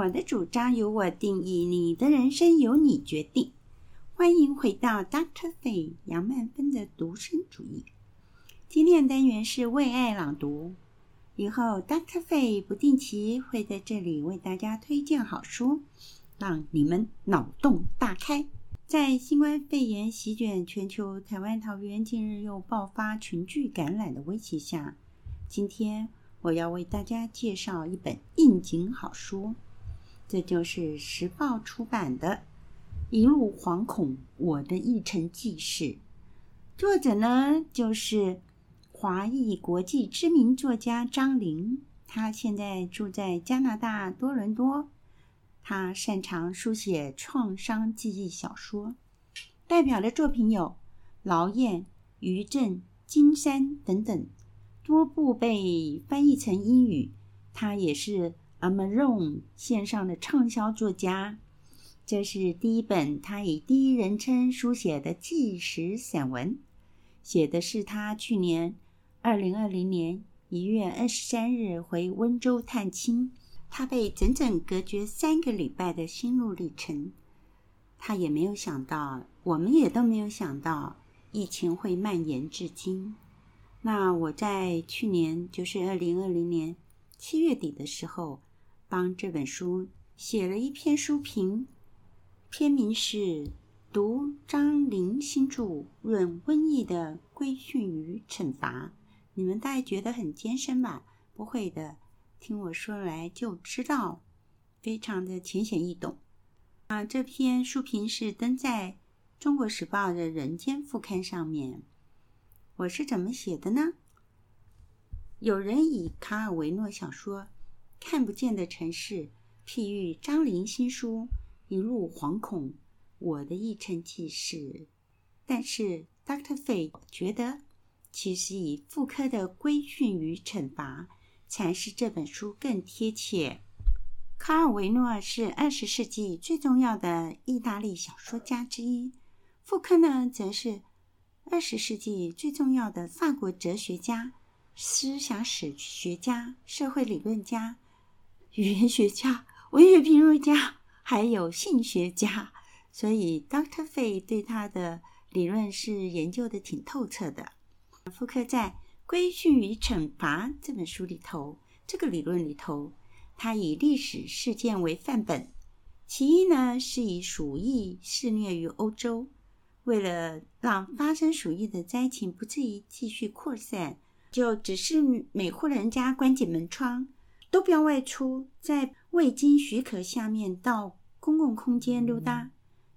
我的主张由我定义，你的人生由你决定。欢迎回到 Dr. Faye 杨曼芬的独身主义。今天的单元是为爱朗读。以后 Dr. Faye 不定期会在这里为大家推荐好书，让你们脑洞大开。在新冠肺炎席卷全球，台湾桃园近日又爆发群聚感染的威胁下，今天我要为大家介绍一本应景好书，这就是时报出版的《一路惶恐：我的一城记事》，作者呢就是华裔国际知名作家张玲，他现在住在加拿大多伦多。他擅长书写创伤记忆小说，代表的作品有《劳燕》《余震》《金山》等等，多部被翻译成英语。他也是 Amazon 线上的畅销作家。这是第一本他以第一人称书写的纪实散文，写的是他去年二零二零年一月二十三日回温州探亲。他被整整隔绝三个礼拜的心路历程，他也没有想到，我们也都没有想到，疫情会蔓延至今。那我在去年，就是二零二零年七月底的时候，帮这本书写了一篇书评，篇名是《读张玲新著《论瘟疫的规训与惩罚》》。你们大概觉得很艰深吧？不会的。听我说来就知道，非常的浅显易懂。啊，这篇书评是登在《中国时报》的人间副刊上面。我是怎么写的呢？有人以卡尔维诺小说《看不见的城市》譬喻张玲新书《一路惶恐：我的一城记事》，但是 Dr. Faye 觉得，其实以傅柯的规训与惩罚。才是这本书更贴切。卡尔维诺是二十世纪最重要的意大利小说家之一，傅柯呢，则是二十世纪最重要的法国哲学家、思想史学家、社会理论家、语言学家、文学评论家，还有性学家。所以，Dr. Fay 对他的理论是研究的挺透彻的。福克在。《规训与惩罚》这本书里头，这个理论里头，他以历史事件为范本。其一呢，是以鼠疫肆虐于欧洲，为了让发生鼠疫的灾情不至于继续扩散，就只是每户人家关紧门窗，都不要外出，在未经许可下面到公共空间溜达。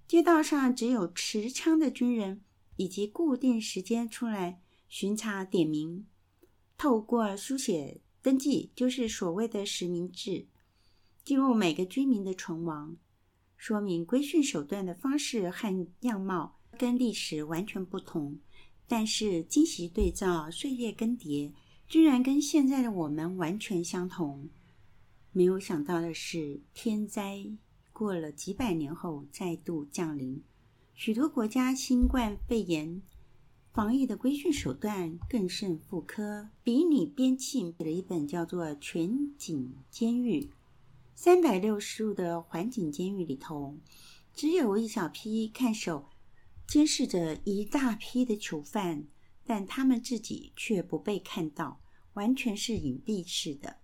街道上只有持枪的军人，以及固定时间出来。巡查点名，透过书写登记，就是所谓的实名制，记录每个居民的存亡，说明规训手段的方式和样貌跟历史完全不同。但是今昔对照，岁月更迭，居然跟现在的我们完全相同。没有想到的是，天灾过了几百年后再度降临，许多国家新冠肺炎。防疫的规训手段更胜傅柯，比拟边沁写了一本叫做《全景监狱》。三百六十度的环境监狱里头，只有一小批看守监视着一大批的囚犯，但他们自己却不被看到，完全是隐蔽式的。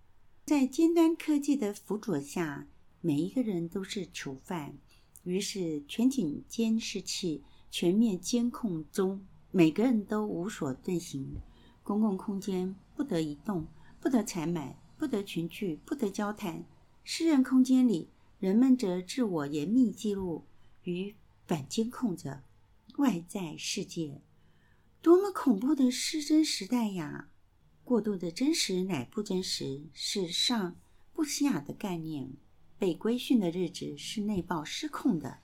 在尖端科技的辅佐下，每一个人都是囚犯。于是，全景监视器全面监控中。每个人都无所遁形，公共空间不得移动，不得采买，不得群聚，不得交谈。私人空间里，人们则自我严密记录与反监控着外在世界。多么恐怖的失真时代呀！过度的真实乃不真实，是上不起雅的概念。被规训的日子是内爆失控的，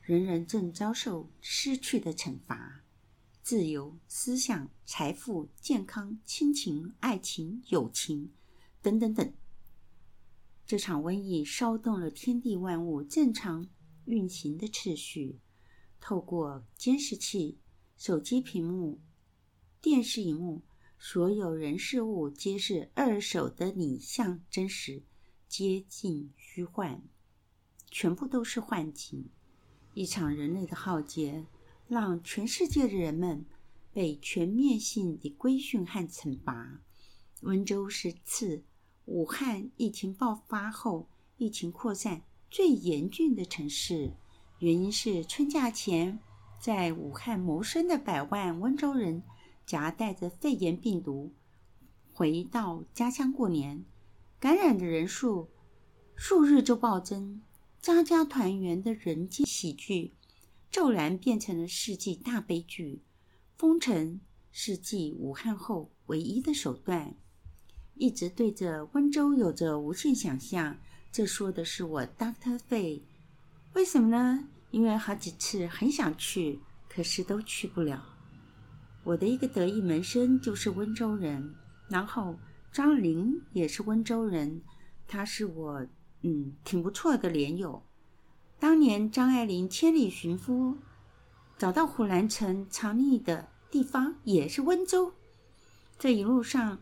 人人正遭受失去的惩罚。自由、思想、财富、健康、亲情、爱情、友情，等等等。这场瘟疫骚动了天地万物正常运行的秩序。透过监视器、手机屏幕、电视荧幕，所有人事物皆是二手的影像真实，接近虚幻，全部都是幻境。一场人类的浩劫，让全世界的人们被全面性的规训和惩罚。温州是次武汉疫情爆发后疫情扩散最严峻的城市，原因是春假前在武汉谋生的百万温州人夹带着肺炎病毒回到家乡过年，感染的人数数日就暴增。家家团圆的人间喜剧，骤然变成了世纪大悲剧。封城是继武汉后唯一的手段。一直对着温州有着无限想象，这说的是我 Dr. Fay。为什么呢？因为好几次很想去，可是都去不了。我的一个得意门生就是温州人，然后张玲也是温州人，他是我。嗯，挺不错的连友。当年张爱玲千里寻夫，找到胡兰成藏匿的地方也是温州。这一路上，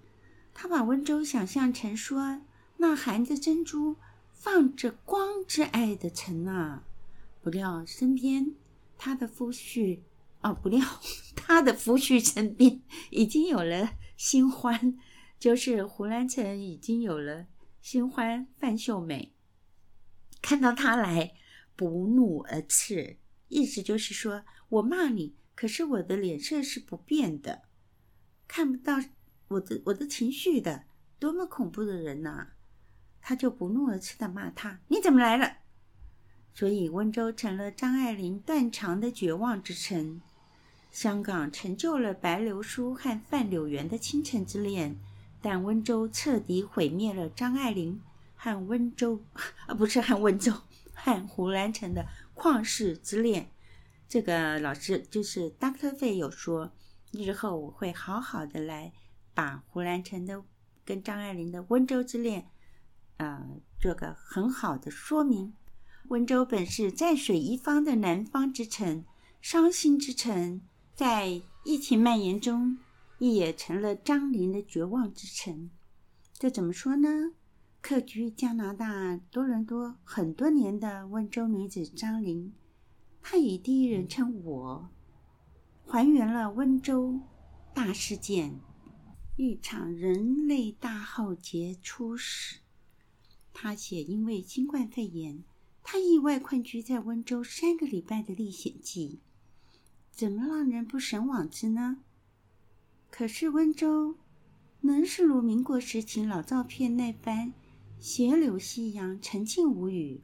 他把温州想象成说那含着珍珠、放着光之爱的城啊。不料身边他的夫婿，啊，不料他的夫婿身边已经有了新欢，就是胡兰成已经有了。新欢范秀美看到他来，不怒而赤，意思就是说我骂你，可是我的脸色是不变的，看不到我的我的情绪的，多么恐怖的人呐、他就不怒而赤的骂他：“你怎么来了？”所以温州成了张爱玲断肠的绝望之城。香港成就了白流苏和范柳原的倾城之恋。但温州彻底毁灭了张爱玲和温州，啊，不是和温州，和胡兰成的旷世之恋。这个老师就是 Doctor 费有说，日后我会好好的来把胡兰成的跟张爱玲的温州之恋，呃，做个很好的说明。温州本是在水一方的南方之城，伤心之城，在疫情蔓延中。亦也成了张玲的绝望之城。这怎么说呢？客居加拿大多伦多很多年的温州女子张玲，她以第一人称我，还原了温州大事件，一场人类大浩劫初始。她写因为新冠肺炎，他意外困居在温州三个礼拜的历险记，怎么让人不神往之呢？可是温州能是如民国时期老照片那般斜柳夕阳、沉静无语，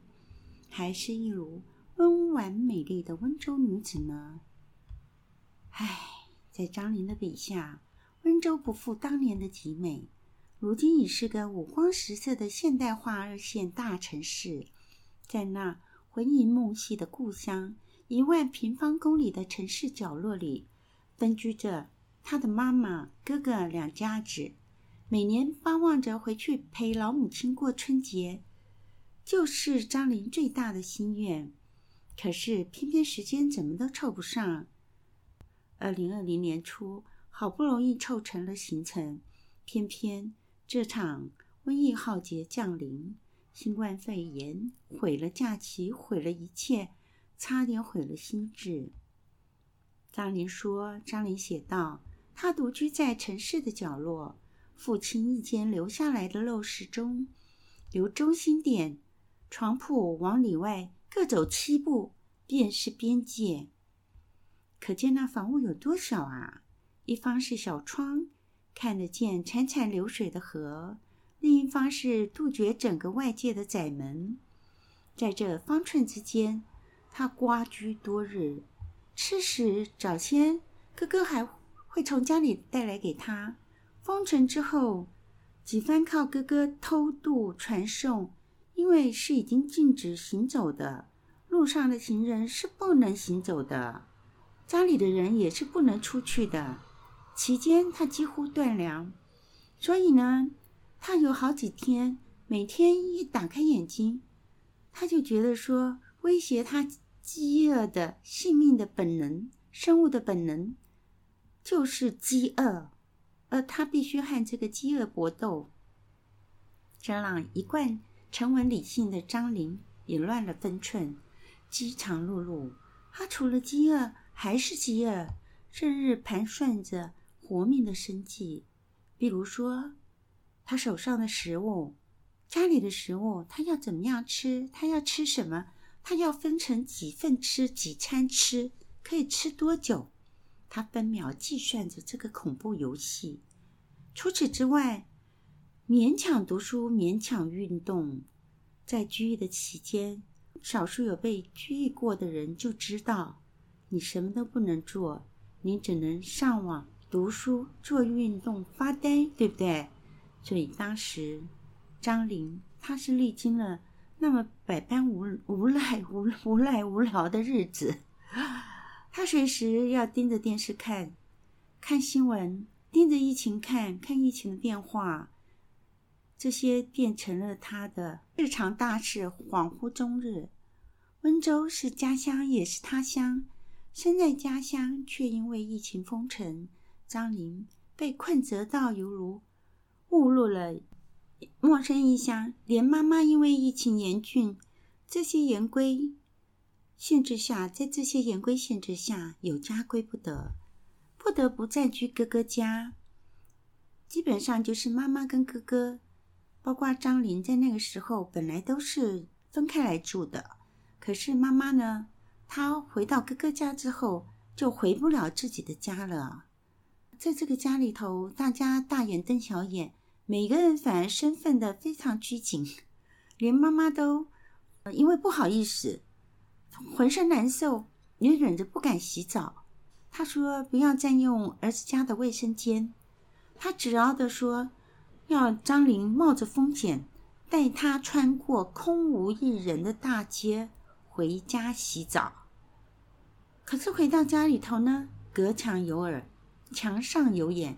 还是一如温婉美丽的温州女子呢？唉，在张玲的笔下，温州不复当年的极美，如今已是个五光十色的现代化二线大城市。在那魂萦梦系的故乡，一万平方公里的城市角落里，分居着。他的妈妈、哥哥两家子，每年巴望着回去陪老母亲过春节，就是张玲最大的心愿。可是偏偏时间怎么都凑不上。二零二零年初，好不容易凑成了行程，偏偏这场瘟疫浩劫降临，新冠肺炎毁了假期，毁了一切，差点毁了心智。张林说：“张林写道。”他独居在城市的角落，父亲一间留下来的陋室中，由中心点床铺往里外各走七步，便是边界。可见那房屋有多小啊！一方是小窗，看得见潺潺流水的河；另一方是杜绝整个外界的窄门。在这方寸之间，他蜗居多日，吃食早先哥哥还。会从家里带来给他。封城之后，几番靠哥哥偷渡传送，因为是已经禁止行走的，路上的行人是不能行走的，家里的人也是不能出去的。期间他几乎断粮，所以呢，他有好几天每天一打开眼睛，他就觉得说，威胁他饥饿的性命的本能，生物的本能。就是饥饿，而他必须和这个饥饿搏斗，这让一贯沉稳理性的张玲也乱了分寸，饥肠辘辘。他除了饥饿还是饥饿，日日盘算着活命的生计。比如说，他手上的食物，家里的食物，他要怎么样吃？他要吃什么？他要分成几份吃，几餐吃，可以吃多久？他分秒计算着这个恐怖游戏。除此之外，勉强读书，勉强运动。在拘役的期间，少数有被拘役过的人就知道，你什么都不能做，你只能上网读书、做运动、发呆，对不对？所以当时张玲她是历经了那么百般无无赖、无无赖无聊的日子，她随时要盯着电视看，看新闻，盯着疫情看，看疫情的变化。这些变成了他的日常大事，恍惚终日。温州是家乡，也是他乡。身在家乡，却因为疫情封城，张玲被困折到犹如误入了陌生异乡。连妈妈因为疫情严峻，这些严规限制下，在这些严规限制下，有家归不得，不得不暂居哥哥家。基本上就是妈妈跟哥哥。包括张琳在那个时候本来都是分开来住的，可是妈妈呢，她回到哥哥家之后就回不了自己的家了。在这个家里头，大家大眼瞪小眼，每个人反而身份的非常拘谨，连妈妈都因为不好意思，浑身难受，也忍着不敢洗澡。他说不要占用儿子家的卫生间，他执拗地说。要张玲冒着风险带他穿过空无一人的大街回家洗澡。可是回到家里头呢，隔墙有耳，墙上有眼，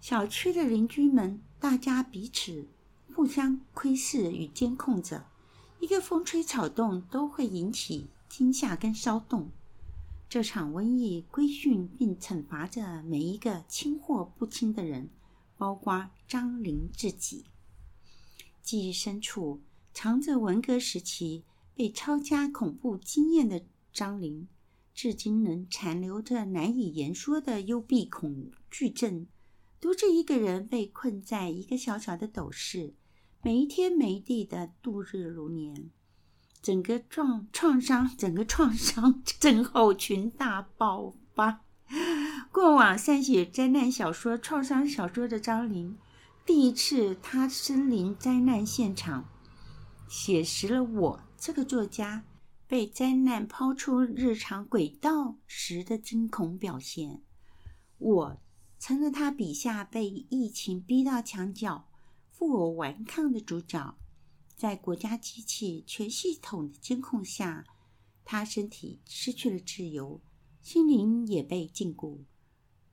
小区的邻居们大家彼此互相窥视与监控着，一个风吹草动都会引起惊吓跟骚动。这场瘟疫规训并惩罚着每一个轻或不轻的人。包括张玲自己，记忆深处藏着文革时期被抄家恐怖经验的张玲，至今仍残留着难以言说的幽闭恐惧症，独自一个人被困在一个小小的斗室，没天没地的度日如年，整个创创伤，整个创伤症候群大爆发。过往善写灾难小说、创伤小说的张琳，第一次他身临灾难现场，写实了我这个作家被灾难抛出日常轨道时的惊恐表现。我成了他笔下被疫情逼到墙角、负隅顽抗的主角，在国家机器全系统的监控下，他身体失去了自由。心灵也被禁锢，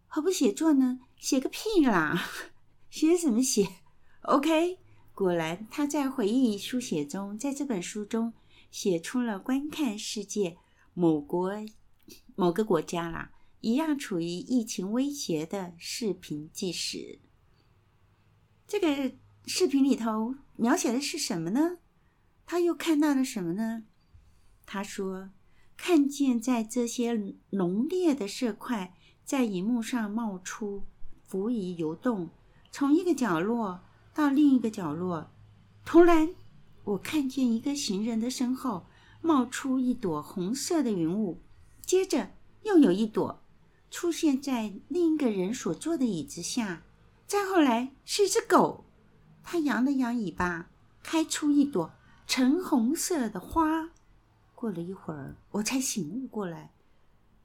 何不写作呢？写个屁啦！写什么写？OK，果然他在回忆书写中，在这本书中写出了观看世界某国某个国家啦，一样处于疫情威胁的视频纪实。这个视频里头描写的是什么呢？他又看到了什么呢？他说。看见在这些浓烈的色块在荧幕上冒出、浮移、游动，从一个角落到另一个角落。突然，我看见一个行人的身后冒出一朵红色的云雾，接着又有一朵出现在另一个人所坐的椅子下，再后来是一只狗，它扬了扬尾巴，开出一朵橙红色的花。过了一会儿，我才醒悟过来，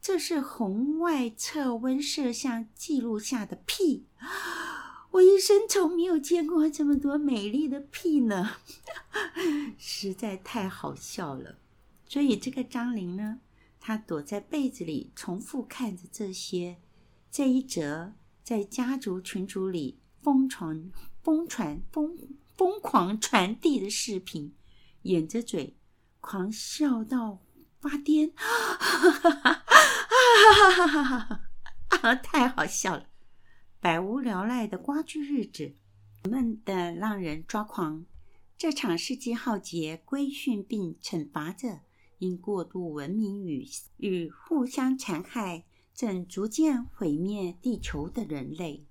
这是红外测温摄像记录下的屁。我一生从没有见过这么多美丽的屁呢，实在太好笑了。所以这个张玲呢，他躲在被子里，重复看着这些这一则在家族群组里疯传、疯传、疯疯狂传递的视频，掩着嘴。狂笑到发癫，哈哈哈哈哈哈！啊，太好笑了！百无聊赖的蜗居日子，闷得让人抓狂。这场世纪浩劫规训并惩罚着因过度文明与与互相残害，正逐渐毁灭地球的人类。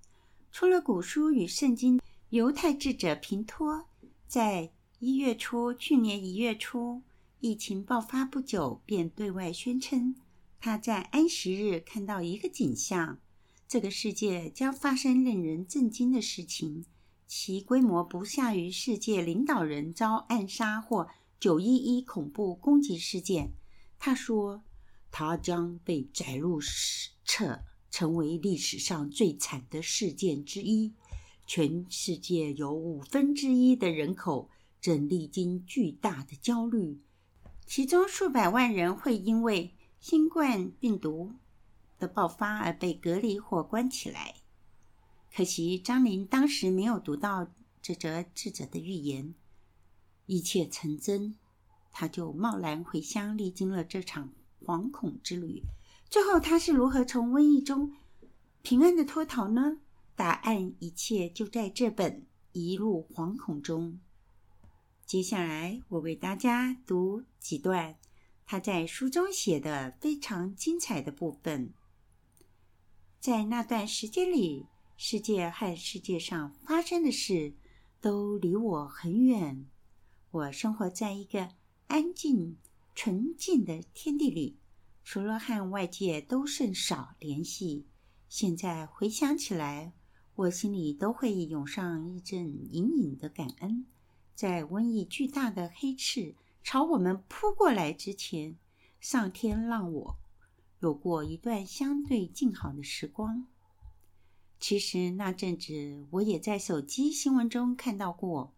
除了古书与圣经，犹太智者平托在一月初，去年一月初，疫情爆发不久，便对外宣称，他在安息日看到一个景象：这个世界将发生令人震惊的事情，其规模不下于世界领导人遭暗杀或九一一恐怖攻击事件。他说，他将被载入史册，成为历史上最惨的事件之一。全世界有五分之一的人口正历经巨大的焦虑，其中数百万人会因为新冠病毒的爆发而被隔离或关起来。可惜张琳当时没有读到这则智者的预言，一切成真，他就贸然回乡，历经了这场惶恐之旅。最后他是如何从瘟疫中平安的脱逃呢？答案一切就在这本《一路惶恐》中。接下来，我为大家读几段他在书中写的非常精彩的部分。在那段时间里，世界和世界上发生的事都离我很远。我生活在一个安静、纯净的天地里，除了和外界都甚少联系。现在回想起来，我心里都会涌上一阵隐隐的感恩，在瘟疫巨大的黑翅朝我们扑过来之前，上天让我有过一段相对静好的时光。其实那阵子，我也在手机新闻中看到过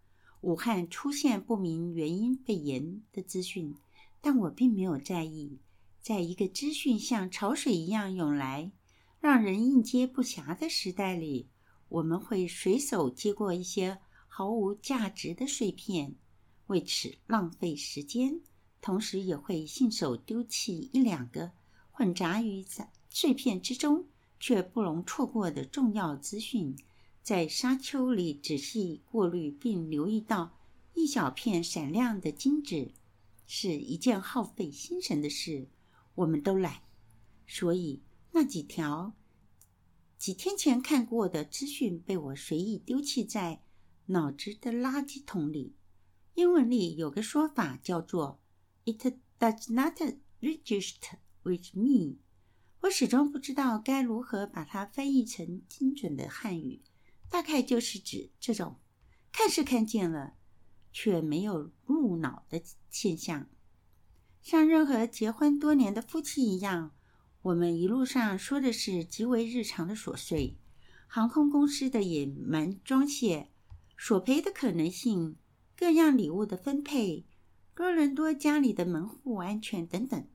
武汉出现不明原因肺炎的资讯，但我并没有在意。在一个资讯像潮水一样涌来，让人应接不暇的时代里。我们会随手接过一些毫无价值的碎片，为此浪费时间；同时也会信手丢弃一两个混杂于碎片之中却不容错过的重要资讯。在沙丘里仔细过滤，并留意到一小片闪亮的金子，是一件耗费心神的事。我们都懒，所以那几条。几天前看过的资讯被我随意丢弃在脑子的垃圾桶里。英文里有个说法叫做 “It does not register with me”，我始终不知道该如何把它翻译成精准的汉语。大概就是指这种看是看见了，却没有入脑的现象，像任何结婚多年的夫妻一样。我们一路上说的是极为日常的琐碎，航空公司的隐瞒装卸、索赔的可能性、各样礼物的分配、多伦多家里的门户安全等等。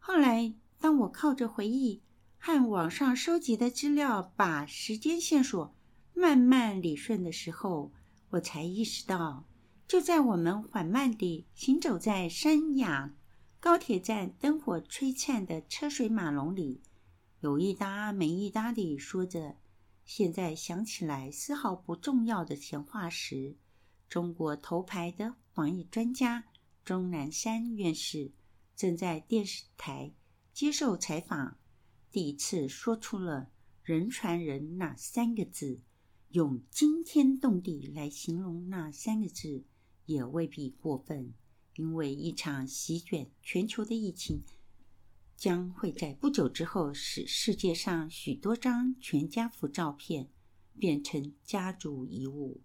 后来，当我靠着回忆和网上收集的资料，把时间线索慢慢理顺的时候，我才意识到，就在我们缓慢地行走在山崖。高铁站灯火璀璨的车水马龙里，有一搭没一搭地说着现在想起来丝毫不重要的闲话时，中国头牌的防疫专家钟南山院士正在电视台接受采访，第一次说出了“人传人”那三个字，用惊天动地来形容那三个字也未必过分。因为一场席卷全球的疫情，将会在不久之后使世界上许多张全家福照片变成家族遗物。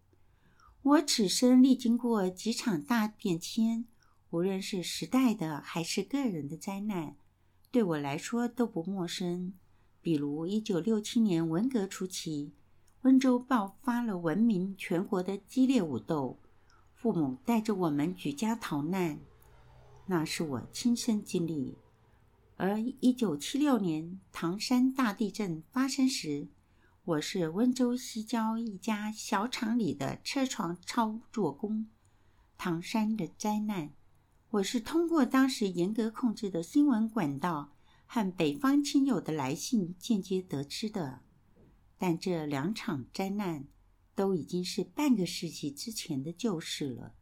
我此生历经过几场大变迁，无论是时代的还是个人的灾难，对我来说都不陌生。比如一九六七年文革初期，温州爆发了闻名全国的激烈武斗。父母带着我们举家逃难，那是我亲身经历。而一九七六年唐山大地震发生时，我是温州西郊一家小厂里的车床操作工。唐山的灾难，我是通过当时严格控制的新闻管道和北方亲友的来信间接得知的。但这两场灾难，都已经是半个世纪之前的旧事了。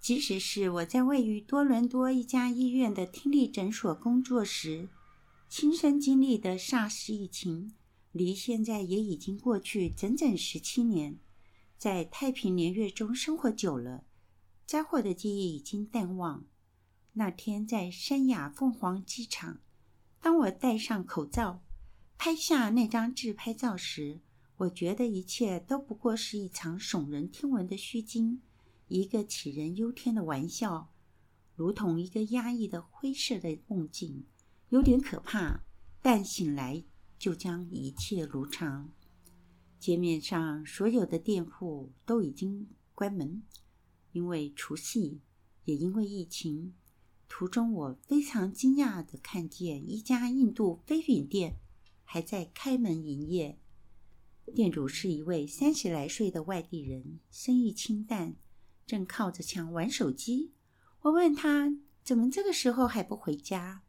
即使是我在位于多伦多一家医院的听力诊所工作时，亲身经历的 SARS 疫情，离现在也已经过去整整十七年。在太平年月中生活久了，灾祸的记忆已经淡忘。那天在三亚凤凰机场，当我戴上口罩，拍下那张自拍照时，我觉得一切都不过是一场耸人听闻的虚惊。一个杞人忧天的玩笑，如同一个压抑的灰色的梦境，有点可怕。但醒来就将一切如常。街面上所有的店铺都已经关门，因为除夕，也因为疫情。途中，我非常惊讶地看见一家印度飞饼店还在开门营业，店主是一位三十来岁的外地人，生意清淡。正靠着墙玩手机，我问他怎么这个时候还不回家？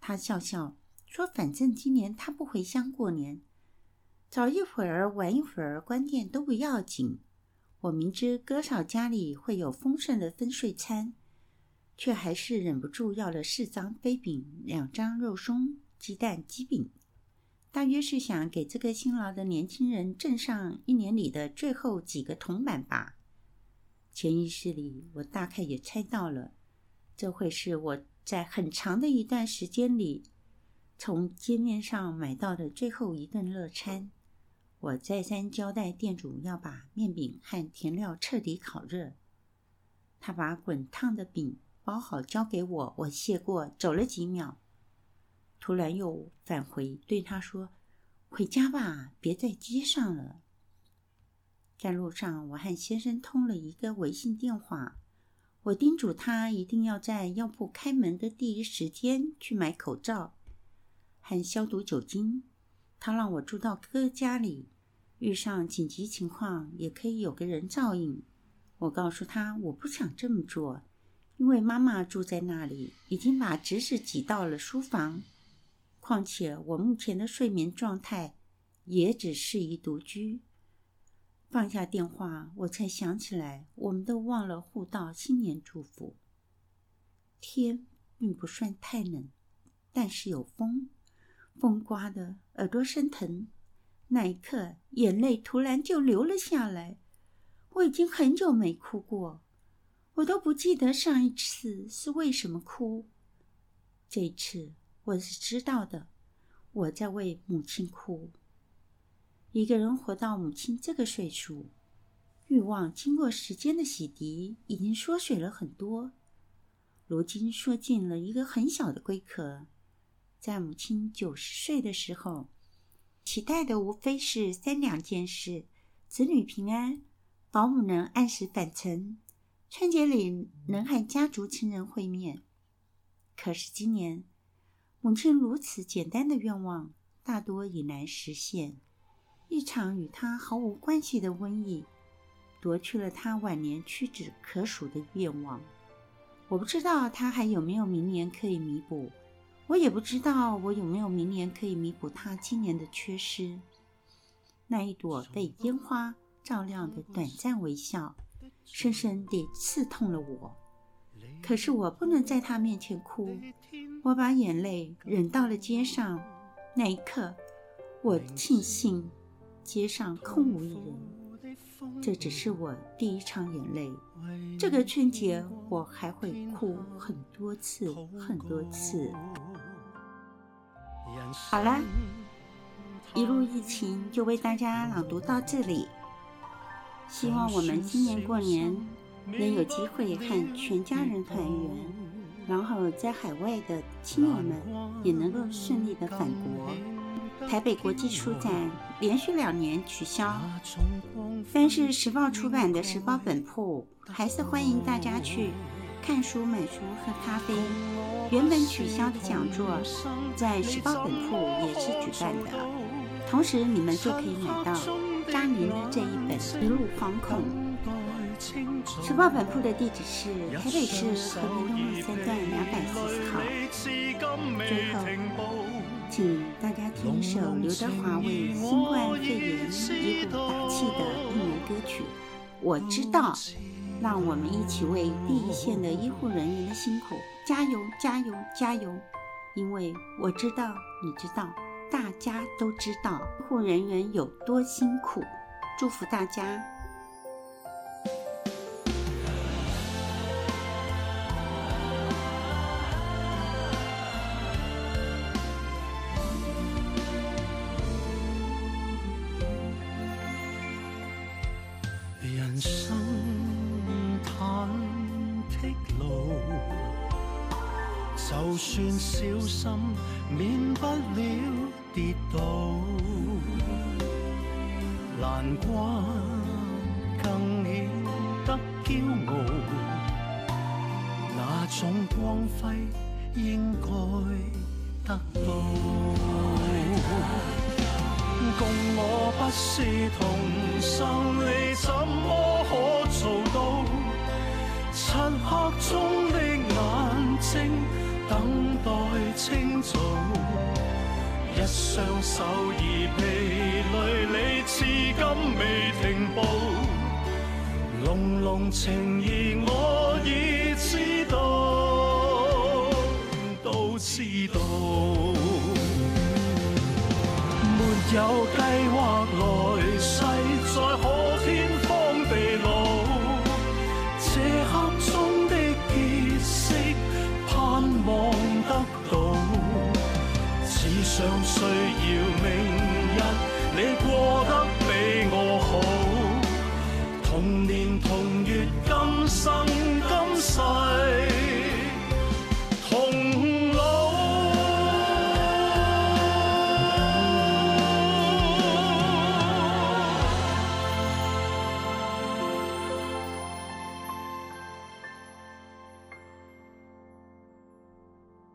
他笑笑说：“反正今年他不回乡过年，早一会儿晚一会儿关店都不要紧。”我明知哥嫂家里会有丰盛的分岁餐，却还是忍不住要了四张飞饼、两张肉松、鸡蛋鸡饼，大约是想给这个辛劳的年轻人挣上一年里的最后几个铜板吧。潜意识里，我大概也猜到了，这会是我在很长的一段时间里从街面上买到的最后一顿热餐。我再三交代店主要把面饼和甜料彻底烤热。他把滚烫的饼包好交给我，我谢过，走了几秒，突然又返回，对他说：“回家吧，别在街上了。”在路上，我和先生通了一个微信电话。我叮嘱他一定要在药铺开门的第一时间去买口罩和消毒酒精。他让我住到哥家里，遇上紧急情况也可以有个人照应。我告诉他我不想这么做，因为妈妈住在那里，已经把侄子挤到了书房。况且我目前的睡眠状态也只适宜独居。放下电话，我才想起来，我们都忘了互道新年祝福。天并不算太冷，但是有风，风刮得耳朵生疼。那一刻，眼泪突然就流了下来。我已经很久没哭过，我都不记得上一次是为什么哭。这一次，我是知道的，我在为母亲哭。一个人活到母亲这个岁数，欲望经过时间的洗涤，已经缩水了很多。如今缩进了一个很小的龟壳。在母亲九十岁的时候，期待的无非是三两件事：子女平安，保姆能按时返程，春节里能和家族亲人会面。可是今年，母亲如此简单的愿望，大多已难实现。一场与他毫无关系的瘟疫，夺去了他晚年屈指可数的愿望。我不知道他还有没有明年可以弥补，我也不知道我有没有明年可以弥补他今年的缺失。那一朵被烟花照亮的短暂微笑，深深地刺痛了我。可是我不能在他面前哭，我把眼泪忍到了街上。那一刻，我庆幸。街上空无一人，这只是我第一场眼泪。这个春节我还会哭很多次，很多次。好了，一路疫情就为大家朗读到这里。希望我们今年过年能有机会和全家人团圆，然后在海外的亲友们也能够顺利的返国。台北国际书展连续两年取消，但是时报出版的时报本铺还是欢迎大家去看书、买书、喝咖啡。原本取消的讲座在时报本铺也是举办的，同时你们就可以买到张宁的这一本《一路惶恐》。时报本铺的地址是台北市和平东路三段两百四十号。最后。请大家听一首刘德华为新冠肺炎医护打气的应援歌曲，我知道。让我们一起为第一线的医护人员的辛苦加油、加油、加油！因为我知道，你知道，大家都知道医护人员有多辛苦。祝福大家！就算小心，免不了跌倒。难关更显得骄傲，那种光辉应该得到。共我不是同生，你怎么可做到？漆黑中的眼睛。等待清早，一双手已疲累，你至今未停步。浓浓情意我已知道，都知道。没有计划。